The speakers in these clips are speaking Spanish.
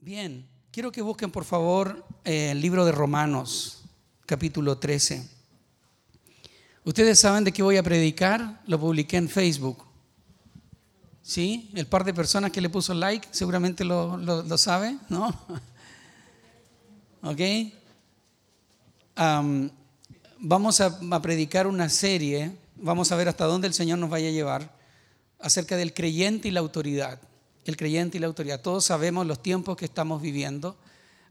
Bien, quiero que busquen por favor eh, el libro de Romanos, capítulo 13. Ustedes saben de qué voy a predicar, lo publiqué en Facebook. ¿Sí? El par de personas que le puso like seguramente lo, lo- sabe, ¿no? ¿Ok? Am, vamos a predicar una serie, vamos a ver hasta dónde el Señor nos vaya a llevar, acerca del creyente y la autoridad. El creyente y la autoridad. Todos sabemos los tiempos que estamos viviendo.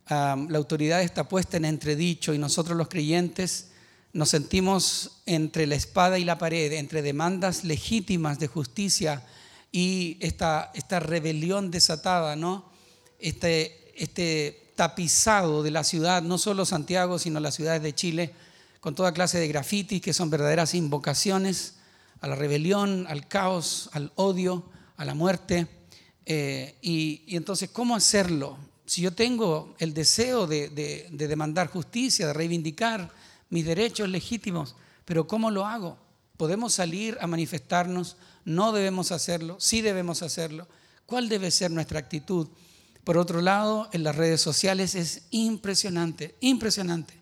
Am, la autoridad está puesta en entredicho y nosotros los creyentes nos sentimos entre la espada y la pared, entre demandas legítimas de justicia y esta, esta rebelión desatada, ¿no? Este, este tapizado de la ciudad, no solo Santiago, sino las ciudades de Chile, con toda clase de grafitis que son verdaderas invocaciones a la rebelión, al caos, al odio, a la muerte. Eh, y, entonces, ¿cómo hacerlo? Si yo tengo el deseo de, de- de demandar justicia, de reivindicar mis derechos legítimos, pero ¿cómo lo hago? ¿Podemos salir a manifestarnos? ¿No debemos hacerlo? ¿Sí debemos hacerlo? ¿Cuál debe ser nuestra actitud? Por otro lado, en las redes sociales es impresionante, impresionante.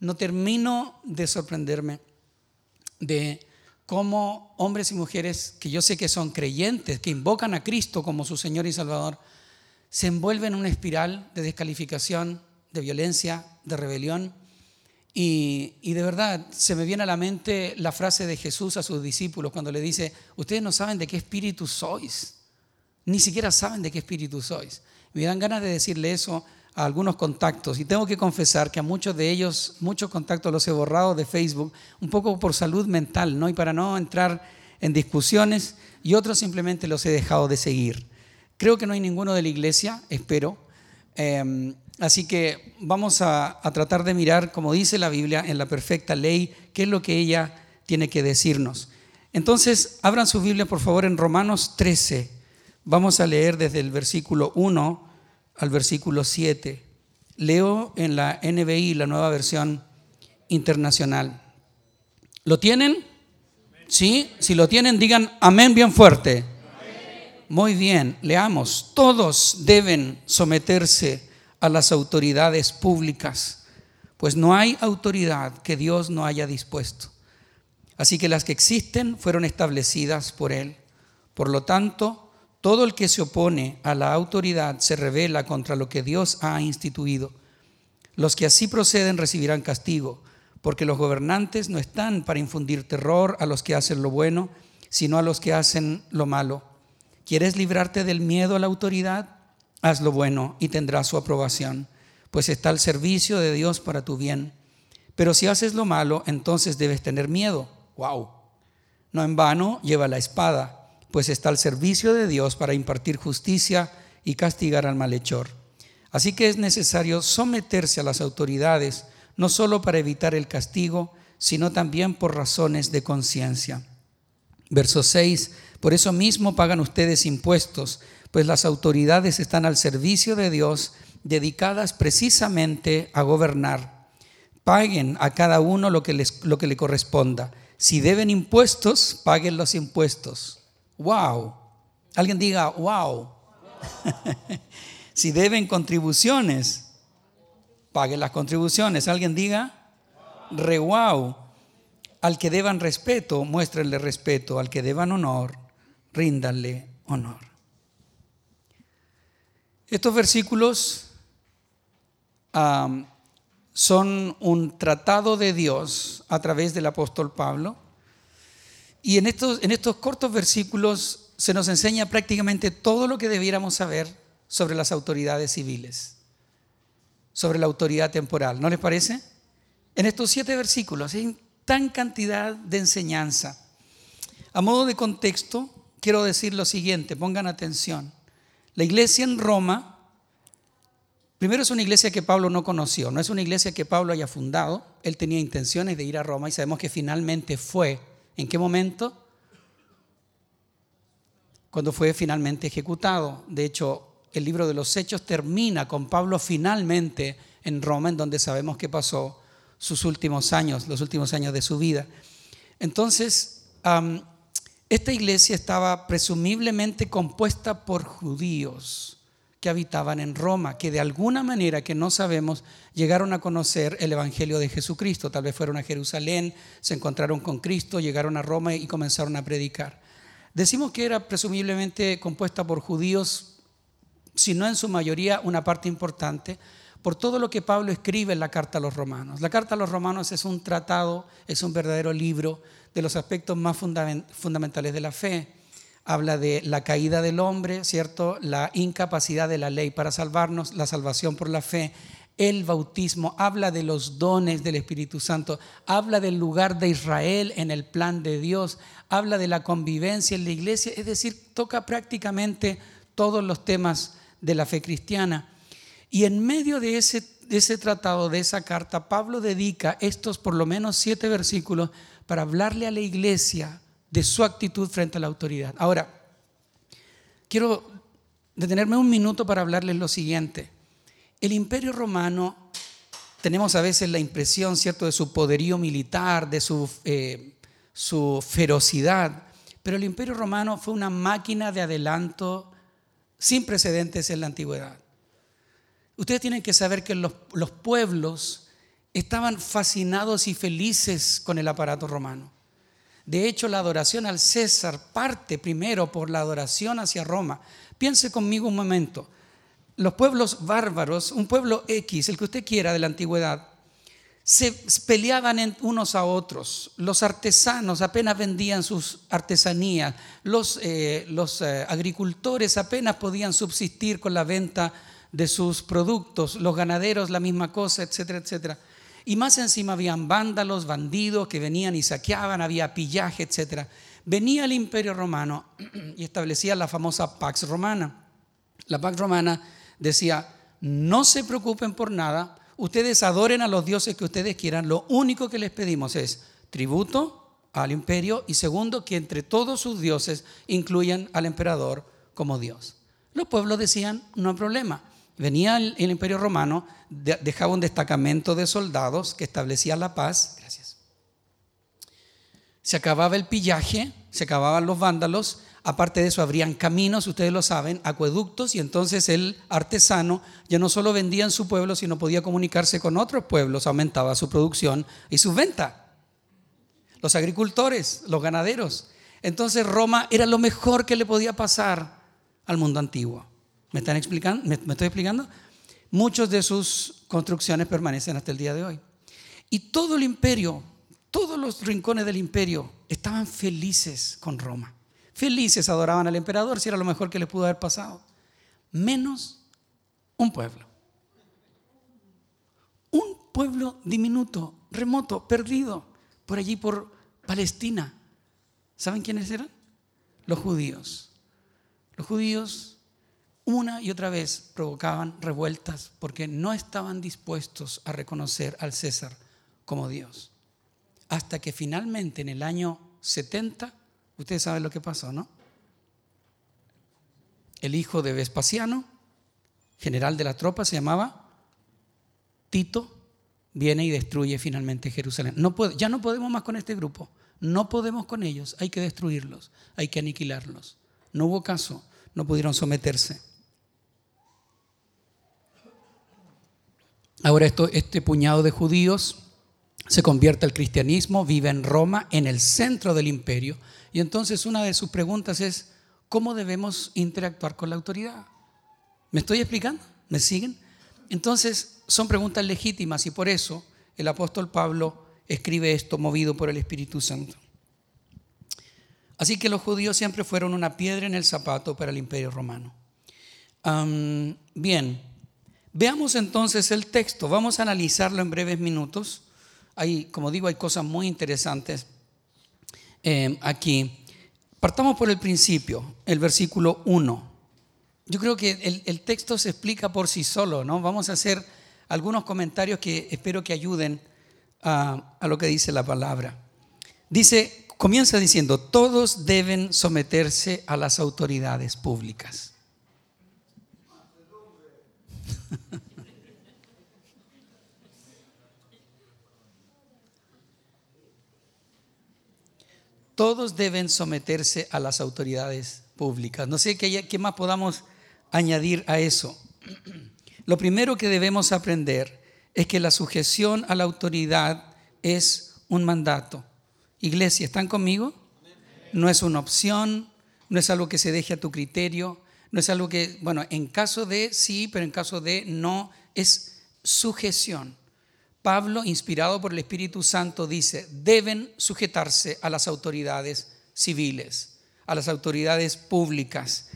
No termino de sorprenderme de cómo hombres y mujeres que yo sé que son creyentes, que invocan a Cristo como su Señor y Salvador, se envuelven en una espiral de descalificación, de violencia, de rebelión. Y, y de verdad se me viene a la mente la frase de Jesús a sus discípulos cuando le dice, ustedes no saben de qué espíritu sois, ni siquiera saben de qué espíritu sois. Me dan ganas de decirle eso a algunos contactos y tengo que confesar que a muchos de ellos, muchos contactos los he borrado de Facebook, un poco por salud mental, ¿no? Y para no entrar en discusiones y otros simplemente los he dejado de seguir. Creo que no hay ninguno de la iglesia, espero. Eh, así que vamos a, a tratar de mirar, como dice la Biblia, en la perfecta ley, qué es lo que ella tiene que decirnos. Entonces, abran su Biblia, por favor, en Romanos 13. Vamos a leer desde el versículo 1 al versículo 7. Leo en la NBI, la nueva versión internacional. ¿Lo tienen? ¿Sí? Si lo tienen, digan amén bien fuerte. Muy bien, leamos. Todos deben someterse a las autoridades públicas, pues no hay autoridad que Dios no haya dispuesto. Así que las que existen fueron establecidas por Él. Por lo tanto, todo el que se opone a la autoridad se revela contra lo que Dios ha instituido. Los que así proceden recibirán castigo, porque los gobernantes no están para infundir terror a los que hacen lo bueno, sino a los que hacen lo malo. ¿Quieres librarte del miedo a la autoridad? Haz lo bueno y tendrás su aprobación, pues está al servicio de Dios para tu bien. Pero si haces lo malo, entonces debes tener miedo. ¡Wow! No en vano lleva la espada, pues está al servicio de Dios para impartir justicia y castigar al malhechor. Así que es necesario someterse a las autoridades, no solo para evitar el castigo, sino también por razones de conciencia. Verso 6, por eso mismo pagan ustedes impuestos, pues las autoridades están al servicio de Dios, dedicadas precisamente a gobernar. Paguen a cada uno lo que, les, lo que le corresponda. Si deben impuestos, paguen los impuestos. ¡Wow! Alguien diga, wow. si deben contribuciones, paguen las contribuciones. Alguien diga, re wow. Al que deban respeto, muéstrenle respeto. Al que deban honor, ríndanle honor. Estos versículos son un tratado de Dios a través del apóstol Pablo. Y en estos, en estos cortos versículos se nos enseña prácticamente todo lo que debiéramos saber sobre las autoridades civiles, sobre la autoridad temporal. ¿No les parece? En estos siete versículos hay tan cantidad de enseñanza. A modo de contexto, quiero decir lo siguiente, pongan atención. La iglesia en Roma, primero es una iglesia que Pablo no conoció, no es una iglesia que Pablo haya fundado, él tenía intenciones de ir a Roma y sabemos que finalmente fue. ¿En qué momento? Cuando fue finalmente ejecutado. De hecho, el libro de los Hechos termina con Pablo finalmente en Roma, en donde sabemos que pasó sus últimos años, los últimos años de su vida. Entonces, esta iglesia estaba presumiblemente compuesta por judíos que habitaban en Roma, que de alguna manera que no sabemos llegaron a conocer el Evangelio de Jesucristo. Tal vez fueron a Jerusalén, se encontraron con Cristo, llegaron a Roma y comenzaron a predicar. Decimos que era presumiblemente compuesta por judíos, si no en su mayoría, una parte importante, por todo lo que Pablo escribe en la carta a los romanos. La carta a los romanos es un tratado, es un verdadero libro de los aspectos más fundamentales de la fe habla de la caída del hombre, ¿cierto? La incapacidad de la ley para salvarnos, la salvación por la fe, el bautismo, habla de los dones del Espíritu Santo, habla del lugar de Israel en el plan de Dios, habla de la convivencia en la iglesia, es decir, toca prácticamente todos los temas de la fe cristiana. Y en medio de ese, de ese tratado, de esa carta, Pablo dedica estos por lo menos siete versículos para hablarle a la iglesia de su actitud frente a la autoridad. Ahora, quiero detenerme un minuto para hablarles lo siguiente. El imperio romano, tenemos a veces la impresión, ¿cierto?, de su poderío militar, de su, eh, su ferocidad, pero el imperio romano fue una máquina de adelanto sin precedentes en la antigüedad. Ustedes tienen que saber que los, los pueblos estaban fascinados y felices con el aparato romano. De hecho, la adoración al César parte primero por la adoración hacia Roma. Piense conmigo un momento. Los pueblos bárbaros, un pueblo X, el que usted quiera de la antigüedad, se peleaban unos a otros. Los artesanos apenas vendían sus artesanías. Los, eh, eh, agricultores apenas podían subsistir con la venta de sus productos. Los ganaderos la misma cosa, etcétera, etcétera. Y más encima habían vándalos, bandidos que venían y saqueaban, había pillaje, etc. Venía el imperio romano y establecía la famosa Pax Romana. La Pax Romana decía, no se preocupen por nada, ustedes adoren a los dioses que ustedes quieran, lo único que les pedimos es tributo al imperio y segundo, que entre todos sus dioses incluyan al emperador como Dios. Los pueblos decían, no hay problema. Venía el, imperio romano, dejaba un destacamento de soldados que establecía la paz. Gracias. Se acababa el pillaje, se acababan los vándalos. Aparte de eso, habrían caminos, ustedes lo saben, acueductos, y entonces el artesano ya no solo vendía en su pueblo, sino podía comunicarse con otros pueblos, aumentaba su producción y su venta. Los agricultores, los ganaderos. Entonces Roma era lo mejor que le podía pasar al mundo antiguo. ¿Me están explicando? ¿Me, estoy explicando? Muchas de sus construcciones permanecen hasta el día de hoy. Y todo el imperio, todos los rincones del imperio estaban felices con Roma. Felices adoraban al emperador, si era lo mejor que le pudo haber pasado. Menos un pueblo. Un pueblo diminuto, remoto, perdido, por allí por Palestina. ¿Saben quiénes eran? Los judíos. Los judíos una y otra vez provocaban revueltas porque no estaban dispuestos a reconocer al César como Dios. Hasta que finalmente en el año 70, ustedes saben lo que pasó, ¿no? El hijo de Vespasiano, general de la tropa, se llamaba Tito, viene y destruye finalmente Jerusalén. Ya no podemos más con este grupo, no podemos con ellos, hay que destruirlos, hay que aniquilarlos. No hubo caso, no pudieron someterse. Ahora esto, este puñado de judíos se convierte al cristianismo, vive en Roma, en el centro del imperio, y entonces una de sus preguntas es, ¿cómo debemos interactuar con la autoridad? ¿Me estoy explicando? ¿Me siguen? Entonces son preguntas legítimas y por eso el apóstol Pablo escribe esto movido por el Espíritu Santo. Así que los judíos siempre fueron una piedra en el zapato para el imperio romano. bien, Veamos entonces el texto, vamos a analizarlo en breves minutos. Hay, como digo, hay cosas muy interesantes eh, aquí. Partamos por el principio, el versículo 1. Yo creo que el, texto se explica por sí solo, ¿no? Vamos a hacer algunos comentarios que espero que ayuden a, a lo que dice la palabra. Dice, comienza diciendo, todos deben someterse a las autoridades públicas. Todos deben someterse a las autoridades públicas. No sé qué, más podamos añadir a eso. Lo primero que debemos aprender es que la sujeción a la autoridad es un mandato. Iglesia, ¿están conmigo? No es una opción, no es algo que se deje a tu criterio, no es algo que, bueno, en caso de sí, pero en caso de no, es sujeción. Pablo, inspirado por el Espíritu Santo, dice, deben sujetarse a las autoridades civiles, a las autoridades públicas.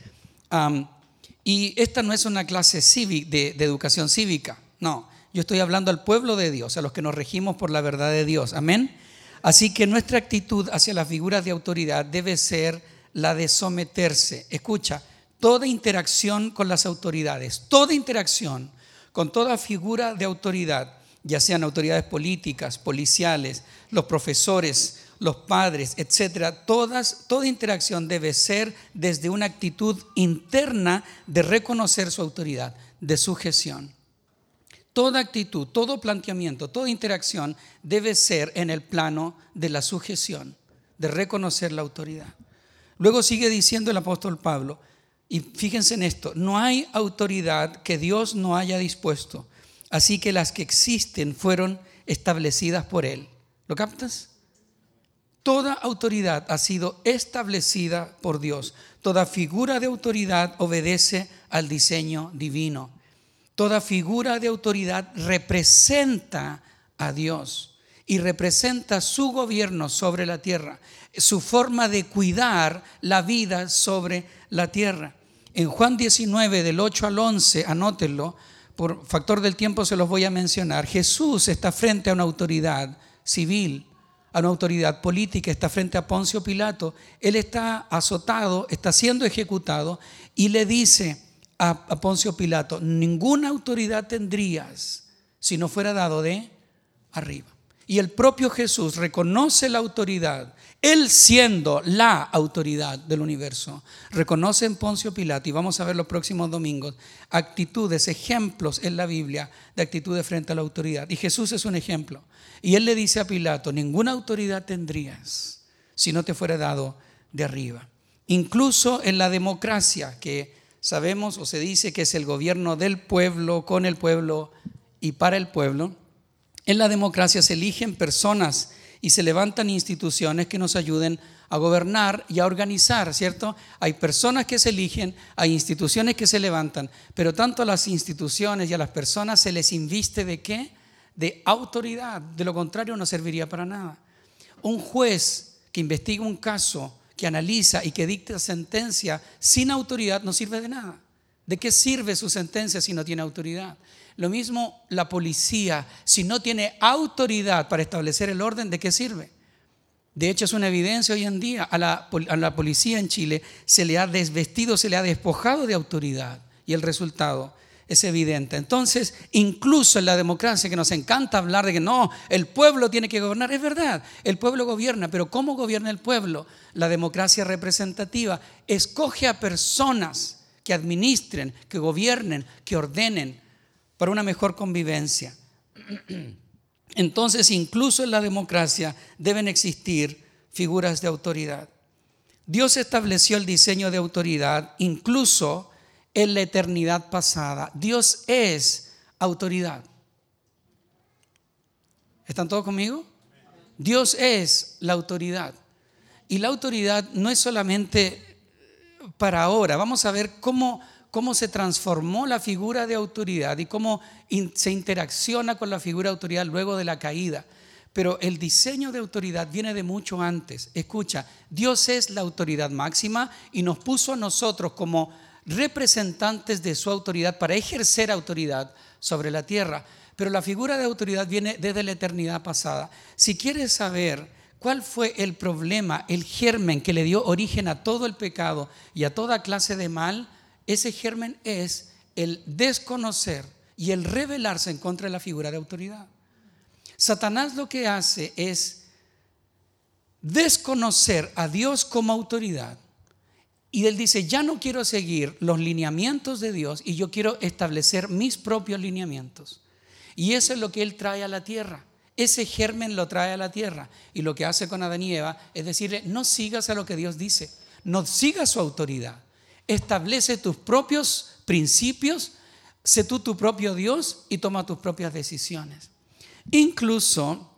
y esta no es una clase cívica, de, de educación cívica, no. Yo estoy hablando al pueblo de Dios, a los que nos regimos por la verdad de Dios. Amén. Así que nuestra actitud hacia las figuras de autoridad debe ser la de someterse. Escucha, toda interacción con las autoridades, toda interacción con toda figura de autoridad, ya sean autoridades políticas, policiales, los profesores, los padres, etcétera, todas, toda interacción debe ser desde una actitud interna de reconocer su autoridad, de sujeción. Toda actitud, todo planteamiento, toda interacción debe ser en el plano de la sujeción, de reconocer la autoridad. Luego sigue diciendo el apóstol Pablo, y fíjense en esto, no hay autoridad que Dios no haya dispuesto, así que las que existen fueron establecidas por Él. ¿Lo captas? Toda autoridad ha sido establecida por Dios. Toda figura de autoridad obedece al diseño divino. Toda figura de autoridad representa a Dios y representa su gobierno sobre la tierra, su forma de cuidar la vida sobre la tierra. En Juan 19, del 8 al 11, anótenlo, por factor del tiempo se los voy a mencionar, Jesús está frente a una autoridad civil, a una autoridad política, está frente a Poncio Pilato, él está azotado, está siendo ejecutado y le dice, a, Poncio Pilato, ninguna autoridad tendrías si no fuera dado de arriba. Y el propio Jesús reconoce la autoridad, él siendo la autoridad del universo, reconoce en Poncio Pilato, y vamos a ver los próximos domingos, actitudes, ejemplos en la Biblia de actitudes frente a la autoridad. Y Jesús es un ejemplo. Y él le dice a Pilato, ninguna autoridad tendrías si no te fuera dado de arriba. Incluso en la democracia, que sabemos o se dice que es el gobierno del pueblo, con el pueblo y para el pueblo. En la democracia se eligen personas y se levantan instituciones que nos ayuden a gobernar y a organizar, ¿cierto? Hay personas que se eligen, hay instituciones que se levantan, pero tanto a las instituciones y a las personas se les inviste de qué? De autoridad, de lo contrario no serviría para nada. Un juez que investiga un caso que analiza y que dicta sentencia sin autoridad no sirve de nada. ¿De qué sirve su sentencia si no tiene autoridad? Lo mismo la policía, si no tiene autoridad para establecer el orden, ¿de qué sirve? De hecho, es una evidencia hoy en día. A la, a la policía en Chile se le ha desvestido, se le ha despojado de autoridad. Y el resultado es evidente. Entonces, incluso en la democracia, que nos encanta hablar de que no, el pueblo tiene que gobernar, es verdad, el pueblo gobierna, pero ¿cómo gobierna el pueblo? La democracia representativa escoge a personas que administren, que gobiernen, que ordenen para una mejor convivencia. Entonces, incluso en la democracia deben existir figuras de autoridad. Dios estableció el diseño de autoridad incluso en la eternidad pasada. Dios es autoridad. ¿Están todos conmigo? Dios es la autoridad. Y la autoridad no es solamente para ahora. Vamos a ver cómo, cómo se transformó la figura de autoridad y cómo se interacciona con la figura de autoridad luego de la caída. Pero el diseño de autoridad viene de mucho antes. Escucha, Dios es la autoridad máxima y nos puso a nosotros como representantes de su autoridad para ejercer autoridad sobre la tierra. Pero la figura de autoridad viene desde la eternidad pasada. Si quieres saber cuál fue el problema, el germen que le dio origen a todo el pecado y a toda clase de mal, ese germen es el desconocer y el rebelarse en contra de la figura de autoridad. Satanás lo que hace es desconocer a Dios como autoridad y él dice, ya no quiero seguir los lineamientos de Dios y yo quiero establecer mis propios lineamientos. Y eso es lo que él trae a la tierra. Ese germen lo trae a la tierra. Y lo que hace con Adán y Eva es decirle, no sigas a lo que Dios dice, no sigas su autoridad. Establece tus propios principios, sé tú tu propio Dios y toma tus propias decisiones. Incluso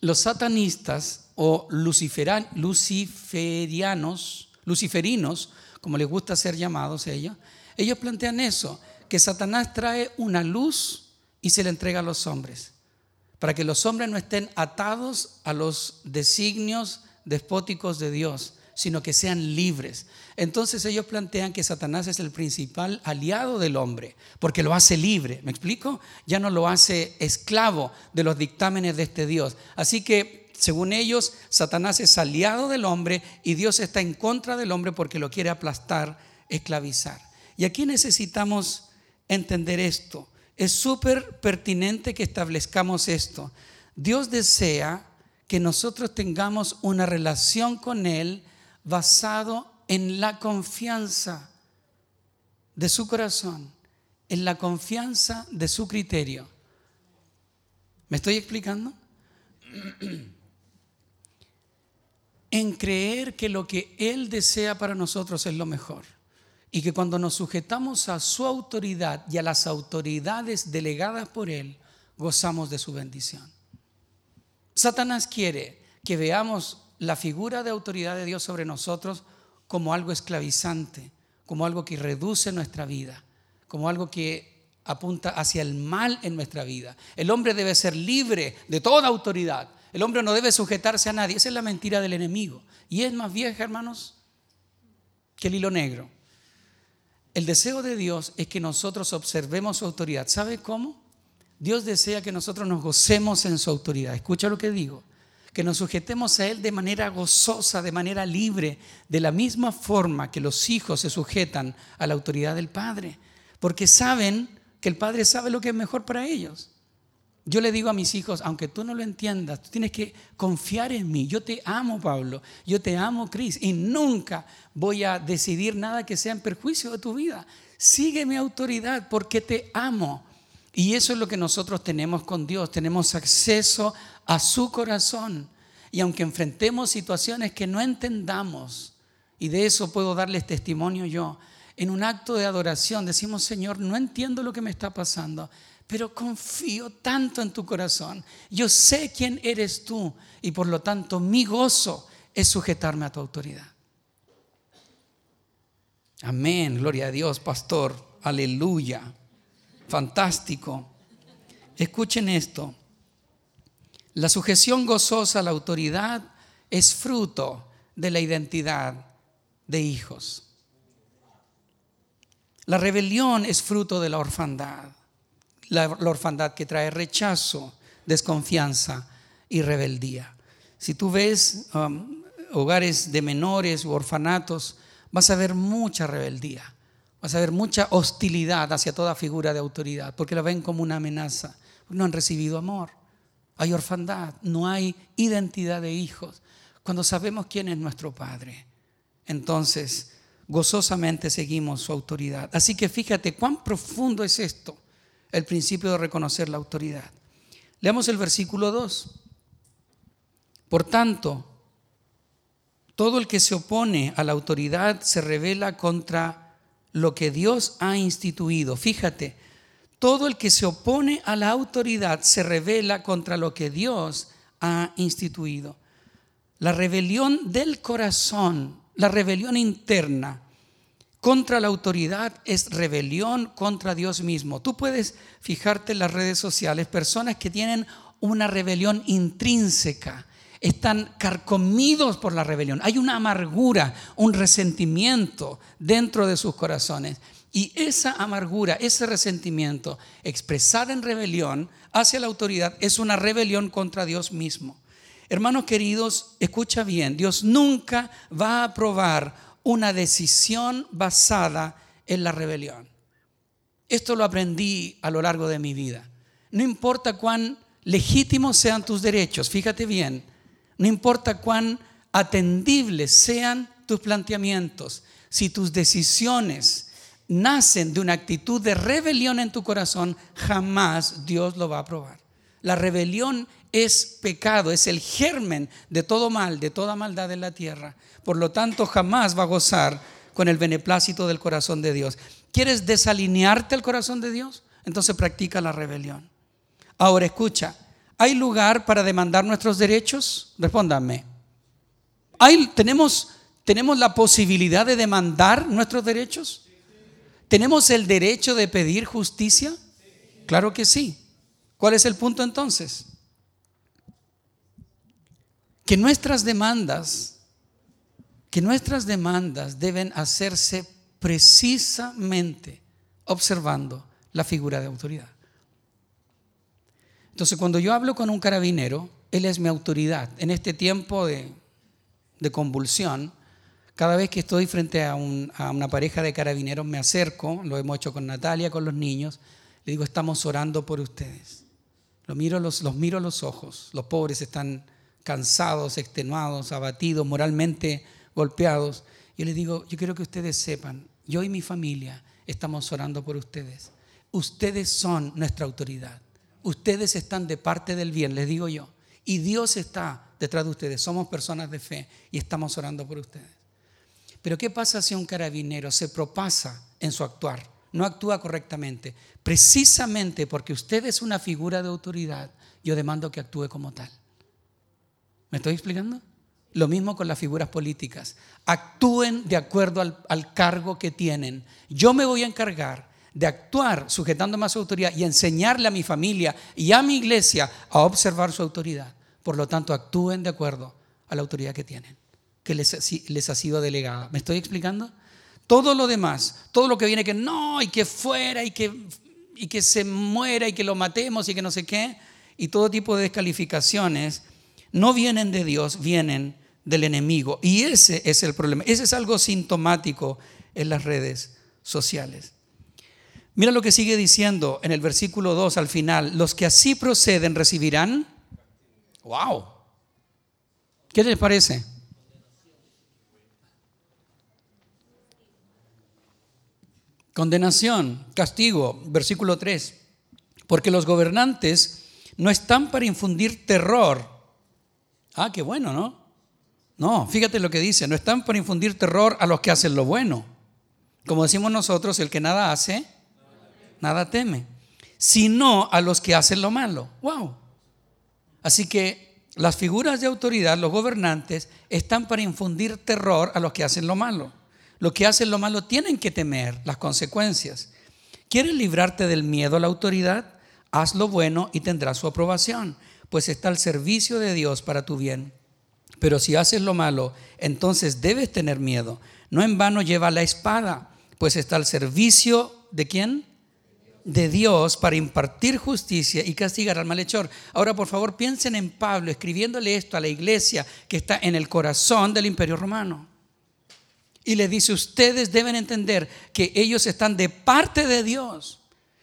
los satanistas o luciferianos, luciferinos, como les gusta ser llamados ellos, ellos plantean eso, que Satanás trae una luz y se le entrega a los hombres, para que los hombres no estén atados a los designios despóticos de Dios, sino que sean libres. Entonces ellos plantean que Satanás es el principal aliado del hombre, porque lo hace libre, ¿me explico? Ya no lo hace esclavo de los dictámenes de este Dios. Así que, según ellos, Satanás es aliado del hombre y Dios está en contra del hombre porque lo quiere aplastar, esclavizar. Y aquí necesitamos entender esto. Es súper pertinente que establezcamos esto. Dios desea que nosotros tengamos una relación con Él basado en la confianza de su corazón, en la confianza de su criterio. ¿Me estoy explicando? en creer que lo que Él desea para nosotros es lo mejor y que cuando nos sujetamos a su autoridad y a las autoridades delegadas por Él, gozamos de su bendición. Satanás quiere que veamos la figura de autoridad de Dios sobre nosotros como algo esclavizante, como algo que reduce nuestra vida, como algo que apunta hacia el mal en nuestra vida. El hombre debe ser libre de toda autoridad. El hombre no debe sujetarse a nadie. Esa es la mentira del enemigo. Y es más vieja, hermanos, que el hilo negro. El deseo de Dios es que nosotros observemos su autoridad. ¿Sabe cómo? Dios desea que nosotros nos gocemos en su autoridad. Escucha lo que digo que nos sujetemos a Él de manera gozosa, de manera libre, de la misma forma que los hijos se sujetan a la autoridad del Padre, porque saben que el Padre sabe lo que es mejor para ellos. Yo le digo a mis hijos, aunque tú no lo entiendas, tú tienes que confiar en mí. Yo te amo, Pablo. Yo te amo, Cris. Y nunca voy a decidir nada que sea en perjuicio de tu vida. Sigue mi autoridad porque te amo. Y eso es lo que nosotros tenemos con Dios. Tenemos acceso a su corazón. Y aunque enfrentemos situaciones que no entendamos, y de eso puedo darles testimonio yo, en un acto de adoración decimos, Señor, no entiendo lo que me está pasando, pero confío tanto en tu corazón. Yo sé quién eres tú y por lo tanto mi gozo es sujetarme a tu autoridad. Amén, gloria a Dios, pastor, aleluya, fantástico. Escuchen esto. La sujeción gozosa a la autoridad es fruto de la identidad de hijos. La rebelión es fruto de la orfandad. La, orfandad que trae rechazo, desconfianza y rebeldía. Si tú ves um, hogares de menores u orfanatos, vas a ver mucha rebeldía, vas a ver mucha hostilidad hacia toda figura de autoridad, porque la ven como una amenaza, no han recibido amor hay orfandad, no hay identidad de hijos. Cuando sabemos quién es nuestro Padre, entonces gozosamente seguimos su autoridad. Así que fíjate cuán profundo es esto, el principio de reconocer la autoridad. Leamos el versículo 2. Por tanto, todo el que se opone a la autoridad se revela contra lo que Dios ha instituido. Fíjate, todo el que se opone a la autoridad se revela contra lo que Dios ha instituido. La rebelión del corazón, la rebelión interna contra la autoridad es rebelión contra Dios mismo. Tú puedes fijarte en las redes sociales, personas que tienen una rebelión intrínseca, están carcomidos por la rebelión. Hay una amargura, un resentimiento dentro de sus corazones. Y esa amargura, ese resentimiento expresada en rebelión hacia la autoridad es una rebelión contra Dios mismo. Hermanos queridos, escucha bien, Dios nunca va a aprobar una decisión basada en la rebelión. Esto lo aprendí a lo largo de mi vida. No importa cuán legítimos sean tus derechos, fíjate bien, no importa cuán atendibles sean tus planteamientos, si tus decisiones nacen de una actitud de rebelión en tu corazón, jamás Dios lo va a aprobar. La rebelión es pecado, es el germen de todo mal, de toda maldad en la tierra. Por lo tanto, jamás va a gozar con el beneplácito del corazón de Dios. ¿Quieres desalinearte al corazón de Dios? Entonces practica la rebelión. Ahora escucha, ¿hay lugar para demandar nuestros derechos? Respóndanme. ¿Hay, tenemos, ¿Tenemos la posibilidad de demandar nuestros derechos? ¿Tenemos el derecho de pedir justicia? Claro que sí. ¿Cuál es el punto entonces? Que nuestras demandas, que nuestras demandas deben hacerse precisamente observando la figura de autoridad. Entonces, cuando yo hablo con un carabinero, él es mi autoridad. En este tiempo de, convulsión, cada vez que estoy frente a, una pareja de carabineros me acerco, lo hemos hecho con Natalia, con los niños, le digo, estamos orando por ustedes. Los miro, los, miro a los ojos, los pobres están cansados, extenuados, abatidos, moralmente golpeados. Y les digo, yo quiero que ustedes sepan, yo y mi familia estamos orando por ustedes. Ustedes son nuestra autoridad. Ustedes están de parte del bien, les digo yo. Y Dios está detrás de ustedes. Somos personas de fe y estamos orando por ustedes. Pero ¿qué pasa si un carabinero se propasa en su actuar? No actúa correctamente. Precisamente porque usted es una figura de autoridad, yo demando que actúe como tal. ¿Me estoy explicando? Lo mismo con las figuras políticas. Actúen de acuerdo al, cargo que tienen. Yo me voy a encargar de actuar sujetándome a su autoridad y enseñarle a mi familia y a mi iglesia a observar su autoridad. Por lo tanto, actúen de acuerdo a la autoridad que tienen que les, ha sido delegada. ¿Me estoy explicando? Todo lo demás, todo lo que viene que no, y que fuera, y que, y que se muera, y que lo matemos, y que no sé qué, y todo tipo de descalificaciones, no vienen de Dios, vienen del enemigo. Y ese es el problema. Ese es algo sintomático en las redes sociales. Mira lo que sigue diciendo en el versículo 2 al final. Los que así proceden recibirán. ¡Wow! ¿Qué les parece? Condenación, castigo, versículo 3. Porque los gobernantes no están para infundir terror. Ah, qué bueno, ¿no? No, fíjate lo que dice, no están para infundir terror a los que hacen lo bueno. Como decimos nosotros, el que nada hace, nada teme. Sino a los que hacen lo malo. Wow. Así que las figuras de autoridad, los gobernantes, están para infundir terror a los que hacen lo malo. Los que hacen lo malo tienen que temer las consecuencias. ¿Quieres librarte del miedo a la autoridad? Haz lo bueno y tendrás su aprobación, pues está al servicio de Dios para tu bien. Pero si haces lo malo, entonces debes tener miedo. No en vano lleva la espada, pues está al servicio de quién? De Dios para impartir justicia y castigar al malhechor. Ahora, por favor, piensen en Pablo escribiéndole esto a la iglesia que está en el corazón del imperio romano. Y le dice, ustedes deben entender que ellos están de parte de Dios.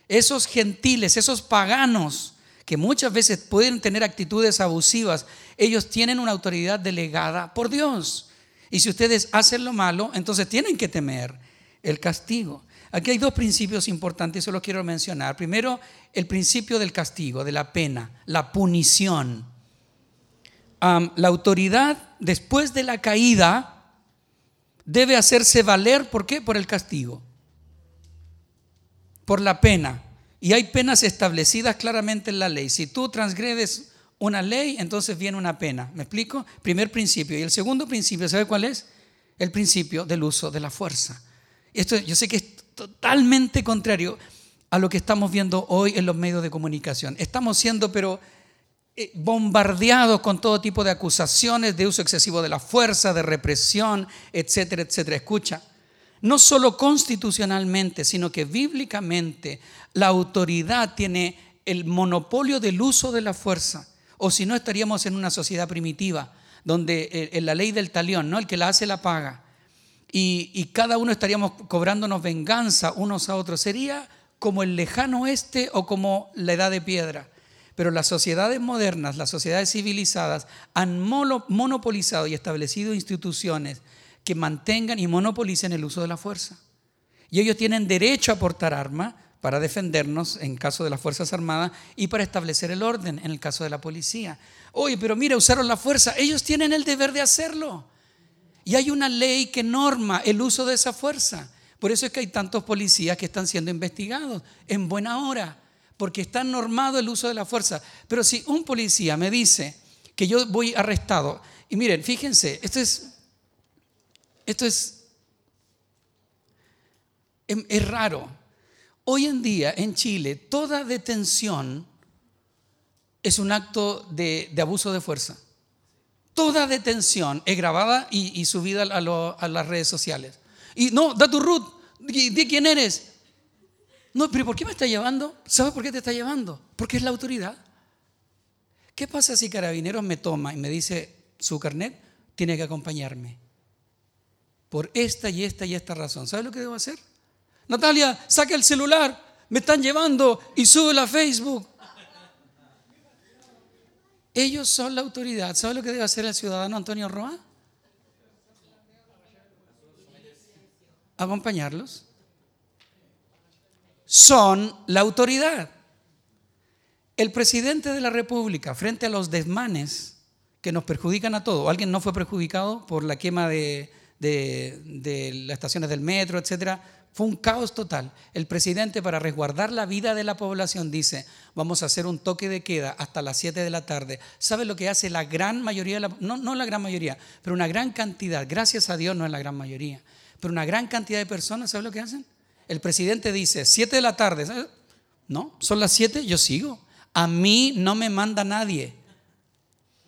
Esos gentiles, esos paganos, que muchas veces pueden tener actitudes abusivas, ellos tienen una autoridad delegada por Dios. Y si ustedes hacen lo malo, entonces tienen que temer el castigo. Aquí hay dos principios importantes, solo quiero mencionar. Primero, el principio del castigo, de la pena, la punición. la autoridad, después de la caída, debe hacerse valer, ¿por qué? Por el castigo, por la pena. Y hay penas establecidas claramente en la ley. Si tú transgredes una ley, entonces viene una pena. ¿Me explico? Primer principio. Y el segundo principio, ¿sabe cuál es? El principio del uso de la fuerza. Esto yo sé que es totalmente contrario a lo que estamos viendo hoy en los medios de comunicación. Estamos siendo, pero eh, bombardeados con todo tipo de acusaciones de uso excesivo de la fuerza, de represión, etcétera, etcétera. Escucha, no solo constitucionalmente, sino que bíblicamente la autoridad tiene el monopolio del uso de la fuerza, o si no estaríamos en una sociedad primitiva, donde eh, en la ley del talión, ¿no? el que la hace la paga, y, cada uno estaríamos cobrándonos venganza unos a otros. Sería como el lejano oeste o como la edad de piedra pero las sociedades modernas, las sociedades civilizadas, han monopolizado y establecido instituciones que mantengan y monopolicen el uso de la fuerza. Y ellos tienen derecho a portar arma para defendernos en caso de las Fuerzas Armadas y para establecer el orden en el caso de la policía. Oye, pero mira, usaron la fuerza. Ellos tienen el deber de hacerlo. Y hay una ley que norma el uso de esa fuerza. Por eso es que hay tantos policías que están siendo investigados en buena hora, porque está normado el uso de la fuerza. Pero si un policía me dice que yo voy arrestado, y miren, fíjense, esto es, esto es, em, es raro. Hoy en día en Chile toda detención es un acto de, abuso de fuerza. Toda detención es grabada y, subida a, las redes sociales. Y no, da tu root, di, quién eres. No, pero ¿por qué me está llevando? ¿Sabes por qué te está llevando? Porque es la autoridad. ¿Qué pasa si Carabineros me toma y me dice su carnet? Tiene que acompañarme. Por esta y esta y esta razón. ¿Sabes lo que debo hacer? Natalia, saca el celular, me están llevando y sube a Facebook. Ellos son la autoridad. ¿Sabe lo que debe hacer el ciudadano Antonio Roa? Acompañarlos. Son la autoridad. El presidente de la República, frente a los desmanes que nos perjudican a todos, alguien no fue perjudicado por la quema de, de las estaciones del metro, etcétera, fue un caos total. El presidente, para resguardar la vida de la población, dice, vamos a hacer un toque de queda hasta las 7 de la tarde. ¿Sabe lo que hace la gran mayoría? La, no, no la gran mayoría, pero una gran cantidad, gracias a Dios no es la gran mayoría, pero una gran cantidad de personas, ¿sabe lo que hacen? El presidente dice, 7 de la tarde, No, son las 7, yo sigo. A mí no me manda nadie.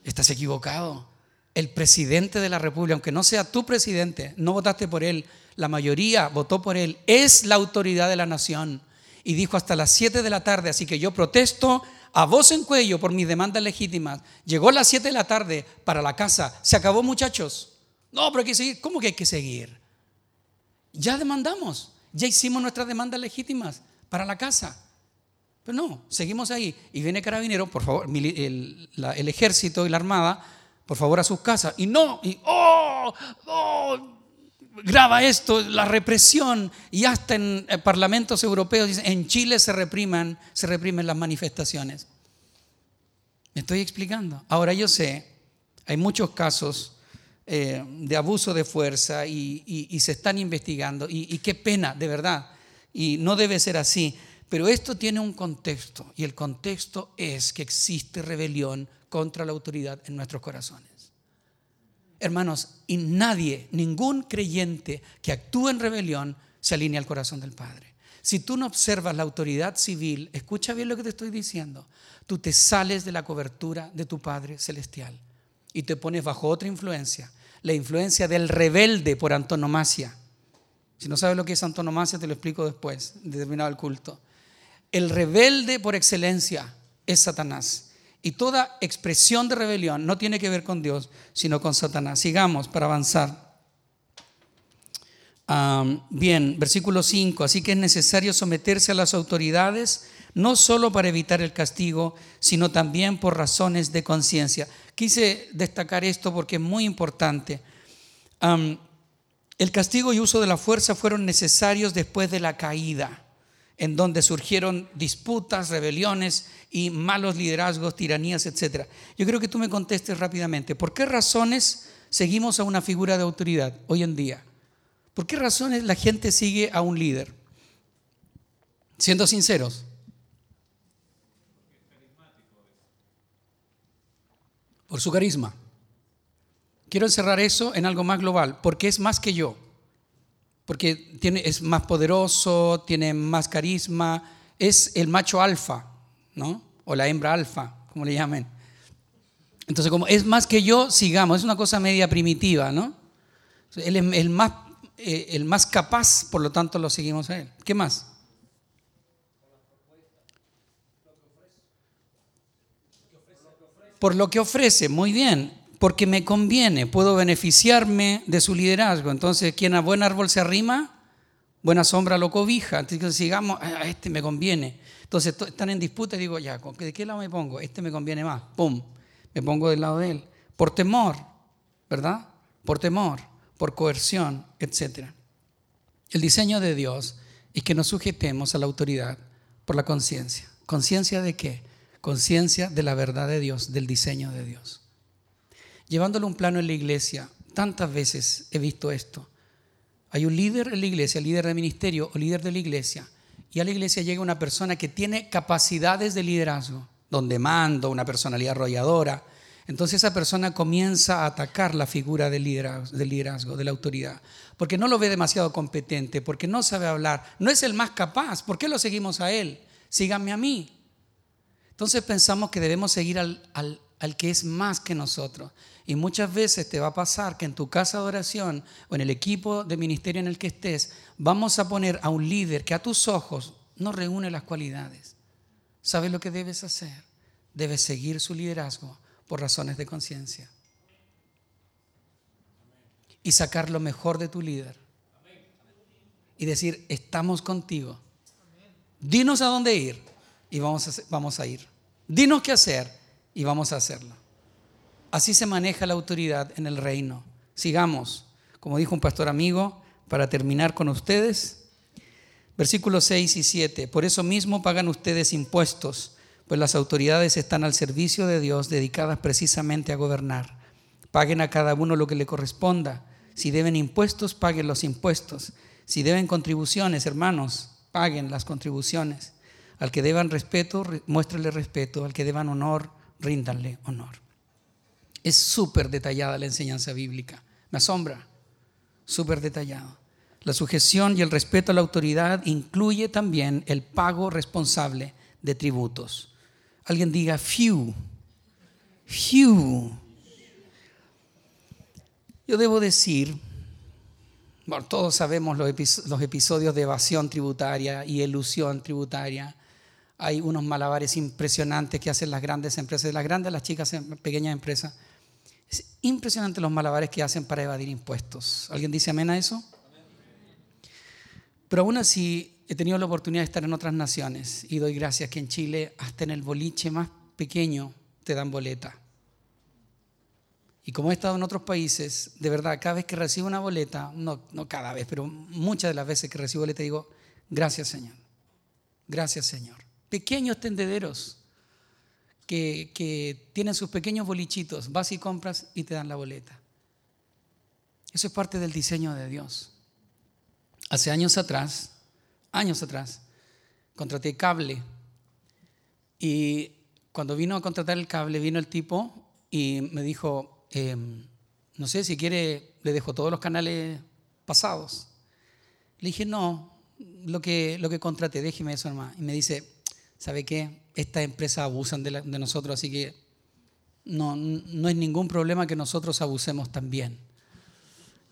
Estás equivocado. El presidente de la República, aunque no sea tu presidente, no votaste por él, la mayoría votó por él, es la autoridad de la nación. Y dijo hasta las 7 de la tarde, así que yo protesto a voz en cuello por mis demandas legítimas. Llegó a las 7 de la tarde para la casa. Se acabó, muchachos. No, pero hay que seguir. ¿Cómo que hay que seguir? Ya demandamos, ya hicimos nuestras demandas legítimas para la casa. Pero no, seguimos ahí. Y viene carabinero, por favor, el, el ejército y la armada, por favor, a sus casas. Y no, y oh, oh, graba esto, la represión, y hasta en eh, parlamentos europeos dicen, en Chile se repriman, se reprimen las manifestaciones. ¿Me estoy explicando? Ahora yo sé, hay muchos casos eh, de abuso de fuerza y, se están investigando, y, y qué pena, de verdad, y no debe ser así, pero esto tiene un contexto, y el contexto es que existe rebelión contra la autoridad en nuestros corazones. Hermanos, y nadie, ningún creyente que actúe en rebelión se alinea al corazón del Padre. Si tú no observas la autoridad civil, escucha bien lo que te estoy diciendo, tú te sales de la cobertura de tu Padre Celestial y te pones bajo otra influencia, la influencia del rebelde por antonomasia. Si no sabes lo que es antonomasia, te lo explico después, de terminado el culto. El rebelde por excelencia es Satanás. Y toda expresión de rebelión no tiene que ver con Dios, sino con Satanás. Sigamos para avanzar. bien, versículo 5. Así que es necesario someterse a las autoridades, no solo para evitar el castigo, sino también por razones de conciencia. Quise destacar esto porque es muy importante. el castigo y uso de la fuerza fueron necesarios después de la caída en donde surgieron disputas, rebeliones y malos liderazgos, tiranías, etc. Yo creo que tú me contestes rápidamente, ¿por qué razones seguimos a una figura de autoridad hoy en día? ¿Por qué razones la gente sigue a un líder? Siendo sinceros. Por su carisma. Quiero encerrar eso en algo más global, porque es más que yo porque tiene, es más poderoso, tiene más carisma, es el macho alfa, ¿no? O la hembra alfa, como le llamen. Entonces, como es más que yo, sigamos, es una cosa media primitiva, ¿no? Él es el más, eh, el más capaz, por lo tanto lo seguimos a él. ¿Qué más? Por lo que ofrece, muy bien porque me conviene, puedo beneficiarme de su liderazgo. Entonces, quien a buen árbol se arrima, buena sombra lo cobija. Entonces, sigamos, a este me conviene. Entonces, están en disputa y digo, ya, ¿de qué lado me pongo? Este me conviene más. ¡Pum! Me pongo del lado de él. Por temor, ¿verdad? Por temor, por coerción, etc. El diseño de Dios es que nos sujetemos a la autoridad por la conciencia. ¿Conciencia de qué? Conciencia de la verdad de Dios, del diseño de Dios. Llevándolo a un plano en la iglesia, tantas veces he visto esto. Hay un líder en la iglesia, líder de ministerio o líder de la iglesia, y a la iglesia llega una persona que tiene capacidades de liderazgo, donde mando, una personalidad arrolladora. Entonces esa persona comienza a atacar la figura del liderazgo, de la autoridad, porque no lo ve demasiado competente, porque no sabe hablar, no es el más capaz, ¿por qué lo seguimos a él? Síganme a mí. Entonces pensamos que debemos seguir al que es más que nosotros. Y muchas veces te va a pasar que en tu casa de oración o en el equipo de ministerio en el que estés, vamos a poner a un líder que a tus ojos no reúne las cualidades. ¿Sabes lo que debes hacer? Debes seguir su liderazgo por razones de conciencia. Y sacar lo mejor de tu líder. Y decir, estamos contigo. Dinos a dónde ir y vamos a, vamos a ir. Dinos qué hacer y vamos a hacerlo. Así se maneja la autoridad en el reino. Sigamos, como dijo un pastor amigo, para terminar con ustedes. Versículos 6 y 7. Por eso mismo pagan ustedes impuestos, pues las autoridades están al servicio de Dios, dedicadas precisamente a gobernar. Paguen a cada uno lo que le corresponda. Si deben impuestos, paguen los impuestos. Si deben contribuciones, hermanos, paguen las contribuciones. Al que deban respeto, muéstrenle respeto. Al que deban honor, ríndanle honor. Es súper detallada la enseñanza bíblica. Me asombra. Súper detallado. La sujeción y el respeto a la autoridad incluye también el pago responsable de tributos. Alguien diga, few. Few. Yo debo decir, todos sabemos los, episodios de evasión tributaria y elusión tributaria hay unos malabares impresionantes que hacen las grandes empresas, las grandes, las chicas, pequeñas empresas. Es impresionante los malabares que hacen para evadir impuestos. ¿Alguien dice amén a eso? Pero aún así he tenido la oportunidad de estar en otras naciones y doy gracias que en Chile hasta en el boliche más pequeño te dan boleta. Y como he estado en otros países, de verdad, cada vez que recibo una boleta, no, no cada vez, pero muchas de las veces que recibo boleta digo, gracias Señor, gracias Señor pequeños tendederos que, tienen sus pequeños bolichitos. Vas y compras y te dan la boleta. Eso es parte del diseño de Dios. Hace años atrás, años atrás, contraté cable y cuando vino a contratar el cable, vino el tipo y me dijo, em, no sé si quiere, le dejo todos los canales pasados. Le dije, no, lo que, lo que contraté, déjeme eso hermano. Y me dice, ¿sabe qué? Estas empresas abusan de, nosotros, así que no, no es ningún problema que nosotros abusemos también.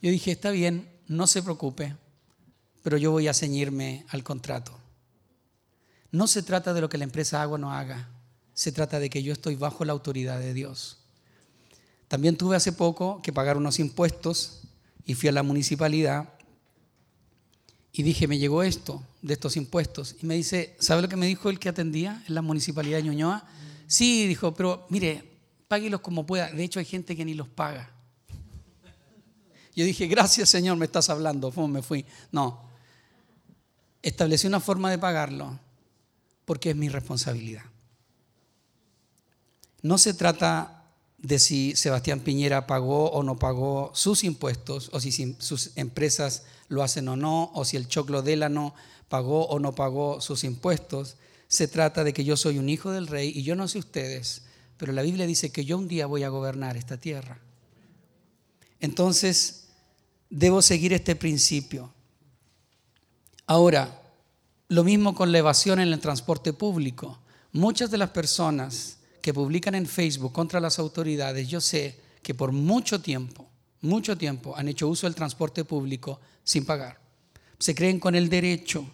Yo dije, está bien, no se preocupe, pero yo voy a ceñirme al contrato. No se trata de lo que la empresa haga o no haga, se trata de que yo estoy bajo la autoridad de Dios. También tuve hace poco que pagar unos impuestos y fui a la municipalidad y dije, me llegó esto de estos impuestos. Y me dice, ¿sabe lo que me dijo el que atendía en la municipalidad de Ñuñoa? Sí, dijo, pero mire, páguelos como pueda. De hecho, hay gente que ni los paga. Yo dije, gracias Señor, me estás hablando. ¿Cómo me fui? No. Establecí una forma de pagarlo porque es mi responsabilidad. No se trata de si Sebastián Piñera pagó o no pagó sus impuestos, o si sus empresas lo hacen o no, o si el Choclo Délano pagó o no pagó sus impuestos. Se trata de que yo soy un hijo del rey y yo no sé ustedes, pero la Biblia dice que yo un día voy a gobernar esta tierra. Entonces, debo seguir este principio. Ahora, lo mismo con la evasión en el transporte público. Muchas de las personas que publican en Facebook contra las autoridades, yo sé que por mucho tiempo, mucho tiempo han hecho uso del transporte público sin pagar. Se creen con el derecho,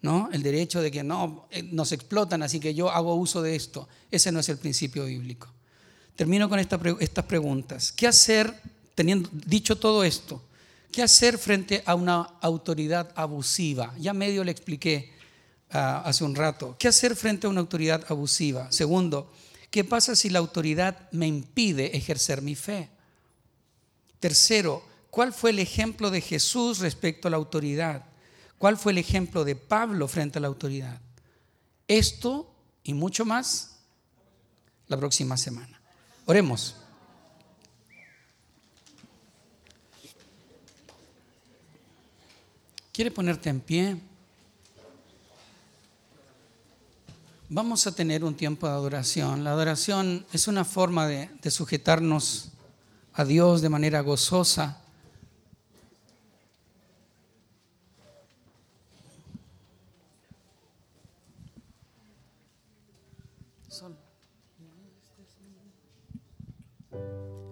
¿no? El derecho de que no, eh, nos explotan, así que yo hago uso de esto. Ese no es el principio bíblico. Termino con estas preguntas. ¿Qué hacer, teniendo dicho todo esto, qué hacer frente a una autoridad abusiva? Ya medio le expliqué ah, hace un rato. ¿Qué hacer frente a una autoridad abusiva? Segundo, ¿Qué pasa si la autoridad me impide ejercer mi fe? Tercero, ¿cuál fue el ejemplo de Jesús respecto a la autoridad? ¿Cuál fue el ejemplo de Pablo frente a la autoridad? Esto y mucho más la próxima semana. Oremos. ¿Quiere ponerte en pie? Vamos a tener un tiempo de adoración. La adoración es una forma de, sujetarnos a Dios de manera gozosa.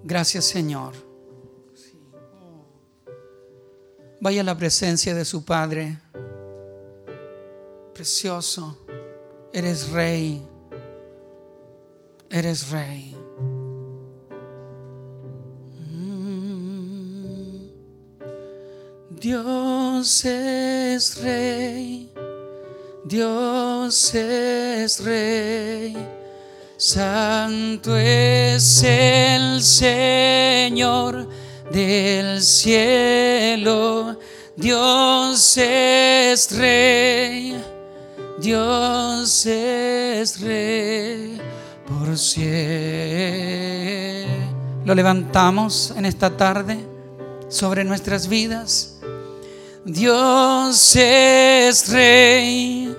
Gracias Señor. Vaya a la presencia de su Padre. Precioso. Eres rey. Eres rey. Mm. Dios es rey. Dios es rey. Santo es el Señor del cielo. Dios es rey. Dios es rey por siempre. Lo levantamos en esta tarde sobre nuestras vidas. Dios es rey.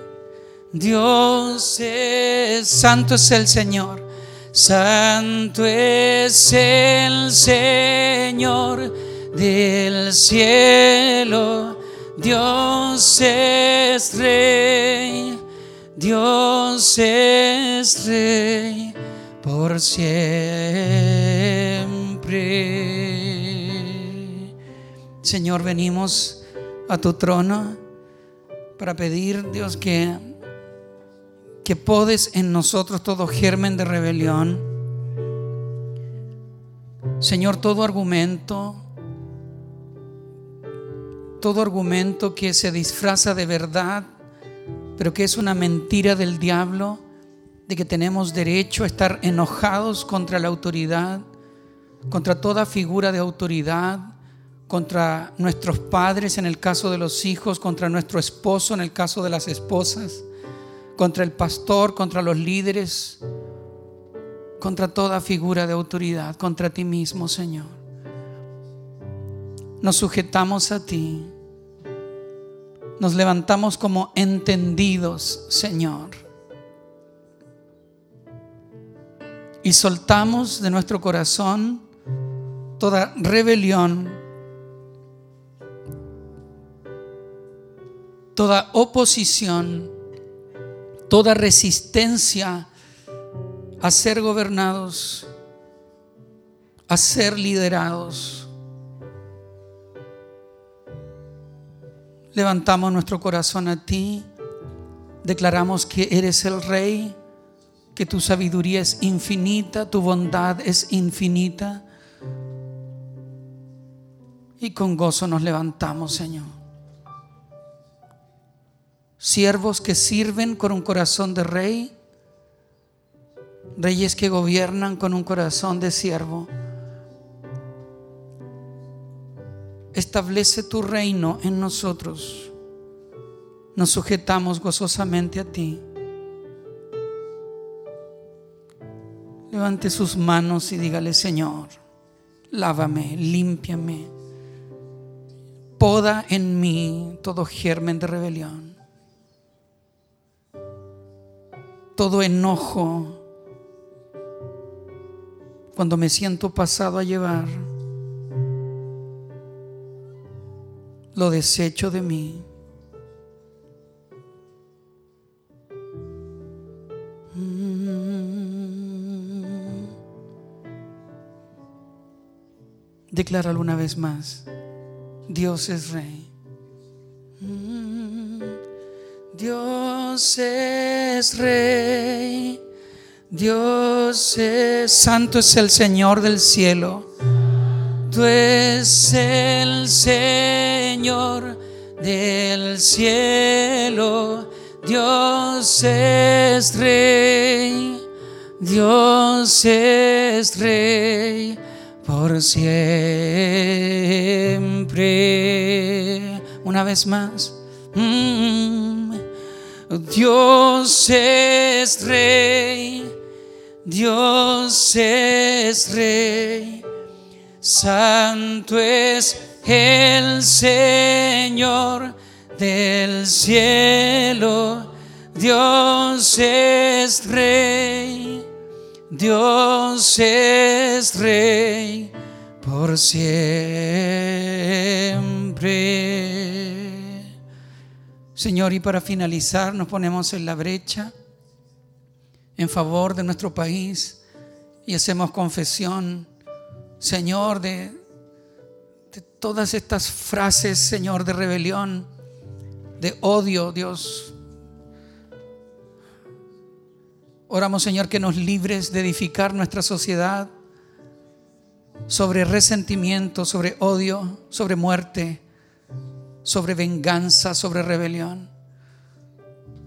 Dios es santo es el Señor. Santo es el Señor del cielo. Dios es rey. Dios es rey por siempre. Señor, venimos a tu trono para pedir, Dios, que que podes en nosotros todo germen de rebelión. Señor, todo argumento, todo argumento que se disfraza de verdad, pero que es una mentira del diablo, de que tenemos derecho a estar enojados contra la autoridad, contra toda figura de autoridad, contra nuestros padres en el caso de los hijos, contra nuestro esposo en el caso de las esposas contra el pastor, contra los líderes, contra toda figura de autoridad, contra ti mismo, Señor. Nos sujetamos a ti. Nos levantamos como entendidos, Señor. Y soltamos de nuestro corazón toda rebelión, toda oposición toda resistencia a ser gobernados, a ser liderados. Levantamos nuestro corazón a ti, declaramos que eres el rey, que tu sabiduría es infinita, tu bondad es infinita. Y con gozo nos levantamos, Señor siervos que sirven con un corazón de rey, reyes que gobiernan con un corazón de siervo. Establece tu reino en nosotros. Nos sujetamos gozosamente a ti. Levante sus manos y dígale, Señor, lávame, límpiame, poda en mí todo germen de rebelión. todo enojo, cuando me siento pasado a llevar, lo desecho de mí. Mm. Decláralo una vez más. Dios es rey. Mm. Dios es rey, Dios es santo es el Señor del cielo. Tú es el del cielo. Dios es rey, Dios es rey por siempre. Una vez más. Mm. Dios es rey, Dios es rey, santo es el Señor del cielo. Dios es rey, Dios es rey por siempre. Señor, y para finalizar nos ponemos en la brecha en favor de nuestro país y hacemos confesión, Señor, de, todas estas frases, Señor, de rebelión, de odio, Dios. Oramos, Señor, que nos libres de edificar nuestra sociedad sobre resentimiento, sobre odio, sobre muerte, sobre venganza, sobre rebelión.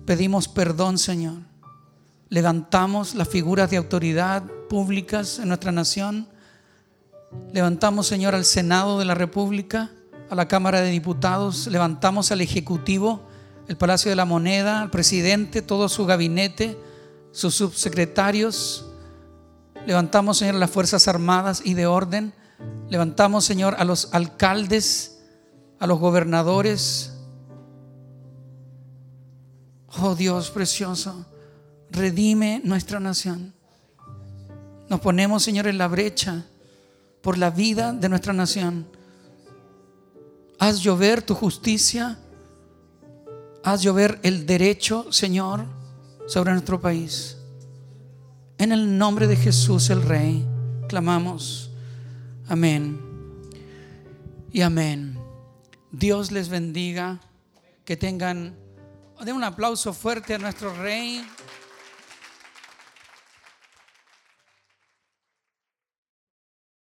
Pedimos perdón, Señor levantamos las figuras de autoridad públicas en nuestra nación. Levantamos, Señor, al Senado de la República, a la Cámara de Diputados, levantamos al Ejecutivo, el Palacio de la Moneda, al presidente, todo su gabinete, sus subsecretarios. Levantamos, Señor, a las Fuerzas Armadas y de orden. Levantamos, Señor, a los alcaldes, a los gobernadores. Oh Dios precioso redime nuestra nación. Nos ponemos, Señor, en la brecha por la vida de nuestra nación. Haz llover tu justicia. Haz llover el derecho, Señor, sobre nuestro país. En el nombre de Jesús el Rey, clamamos. Amén. Y amén. Dios les bendiga. Que tengan... Den un aplauso fuerte a nuestro Rey.